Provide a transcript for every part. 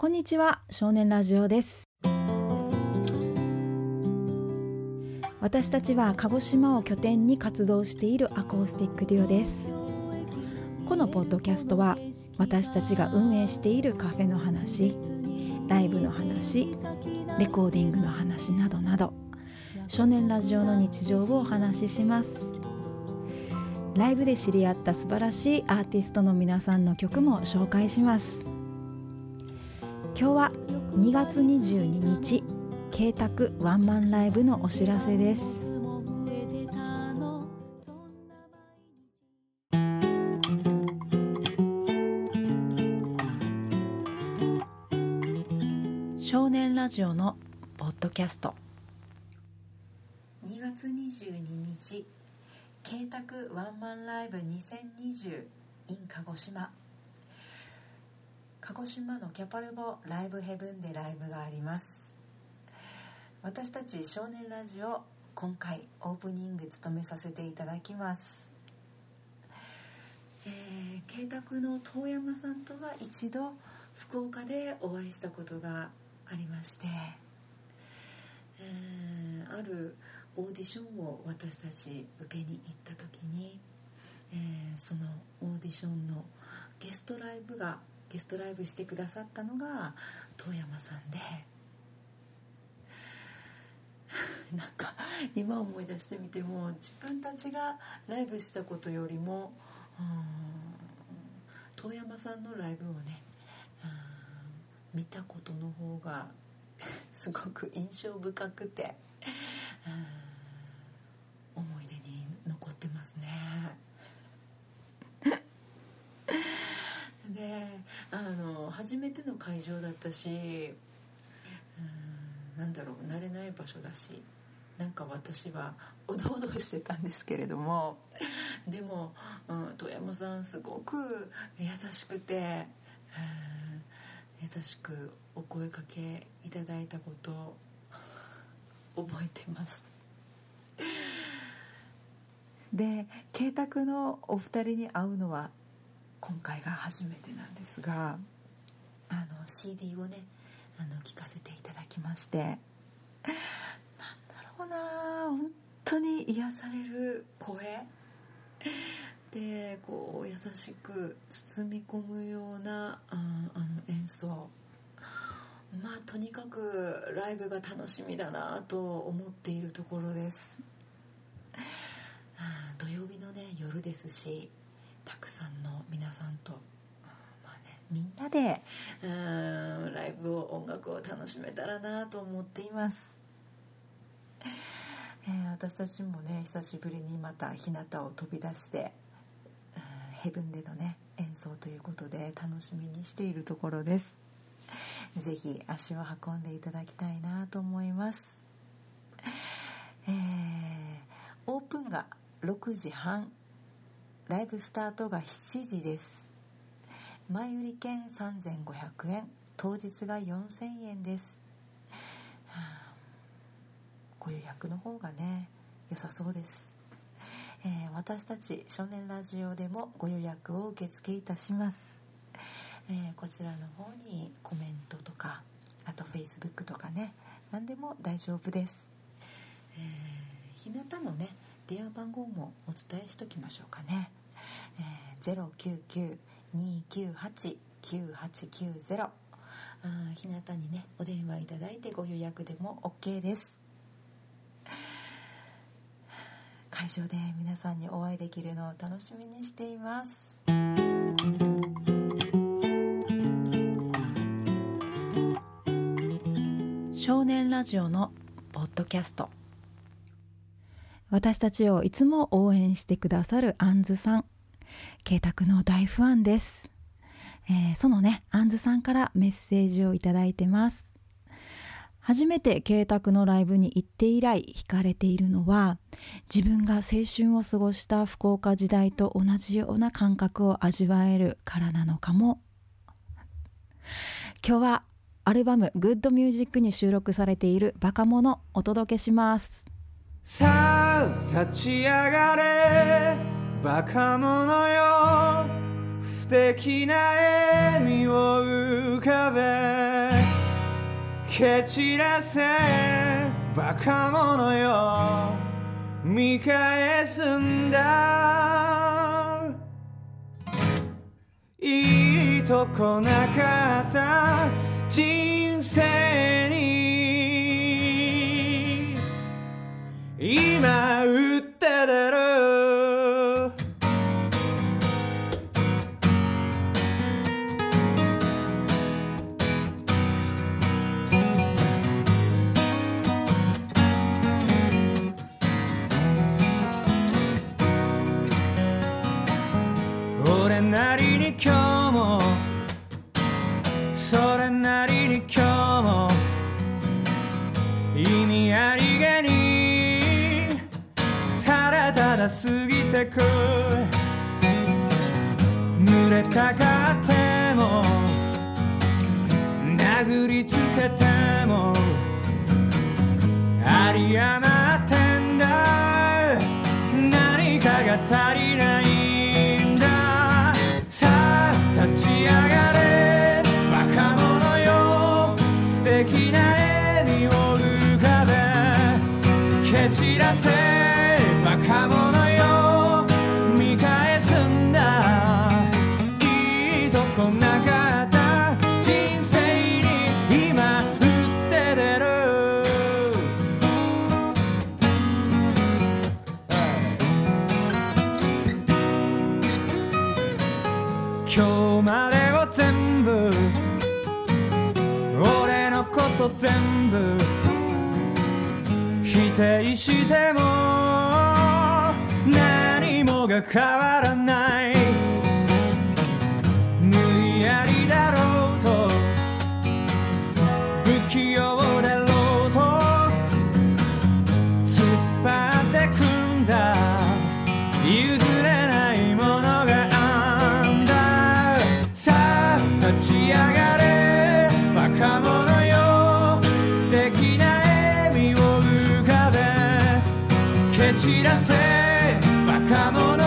こんにちは少年ラジオです。私たちは鹿児島を拠点に活動しているアコースティックデュオです。このポッドキャストは私たちが運営しているカフェの話ライブの話レコーディングの話などなど少年ラジオの日常をお話しします。ライブで知り合った素晴らしいアーティストの皆さんの曲も紹介します。今日は2月22日慶卓ワンマンライブのお知らせです。少年ラジオのポッドキャスト。2月22日慶卓ワンマンライブ2020 in 鹿児島。鹿児島のキャパルボライブヘブンでライブがあります。私たち少年ラジオ今回オープニング務めさせていただきます。えー、慶卓の遠山さんとは一度福岡でお会いしたことがありまして、えー、あるオーディションを私たち受けに行った時に、えー、そのオーディションのゲストライブがゲストライブしてくださったのが遠山さんで。なんか今思い出してみても自分たちがライブしたことよりも遠山さんのライブをね見たことの方が すごく印象深くて思い出に残ってますねであの初めての会場だったしうんなんだろう慣れない場所だしなんか私はおどおどしてたんですけれどもでも、うん、富山さんすごく優しくて、優しくお声かけいただいたこと覚えてます。で慶卓のお二人に会うのは今回が初めてなんですがあの CD をねあの聞かせていただきまして。なんだろうな本当に癒される声。でこう優しく包み込むようなあの演奏。まあとにかくライブが楽しみだなと思っているところです。土曜日のね夜ですしたくさんの皆さんと、みんなでうんライブを音楽を楽しめたらなと思っています。えー、私たちもね久しぶりにまた日向を飛び出してヘブンでのね演奏ということで楽しみにしているところです。是非足を運んでいただきたいなと思います。えー、オープンが6時半。ライブスタートが7時です。前売り券3500円当日が4000円です、はあ、ご予約の方がね良さそうです。えー、私たち少年ラジオでもご予約を受け付けいたします、えー、こちらの方にコメントとかあと Facebook とかね何でも大丈夫です、えー、日向のね電話番号もお伝えしときましょうかね、えー、099-298-9890日向にねお電話いただいてご予約でも OK です。会場で皆さんにお会いできるのを楽しみにしています。少年ラジオのポッドキャスト。私たちをいつも応援してくださるアンズさん。慶卓の大ファンです、えー、そのねアンズさんからメッセージをいただいてます。初めて慶卓のライブに行って以来惹かれているのは自分が青春を過ごした福岡時代と同じような感覚を味わえるからなのかも。今日はアルバム「グッドミュージックに収録されている「バカ者」お届けします。さあ立ち上がれ。バカ者よ不敵な笑みを浮かべ蹴散らせバカ者よ見返すんだ。いいとこなかった人生に。今打って出るてく。濡れたかっても殴りつけてもあり余ってこなかった人生に今打って出る。今日までを全部俺のこと全部否定しても何もが変わらない。器用だろうと突っ張ってくんだ譲れないものがあんだ。さあ立ち上がれバカ者よ素敵な笑みを浮かべ蹴散らせバカ者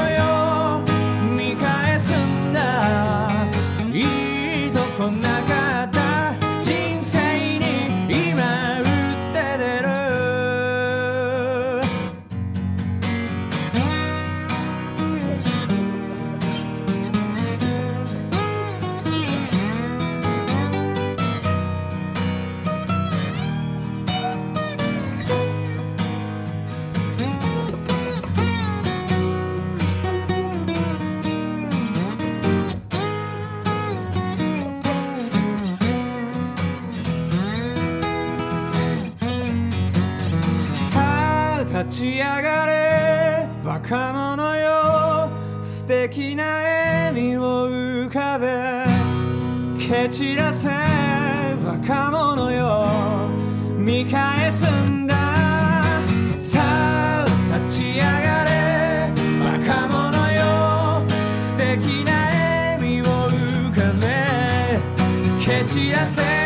ち上がれバカ者よ素敵な笑みを浮かべ蹴散らせバカ者よ見返すんだ。さあ立ち上がれバカ者よ素敵な笑みを浮かべ蹴散らせ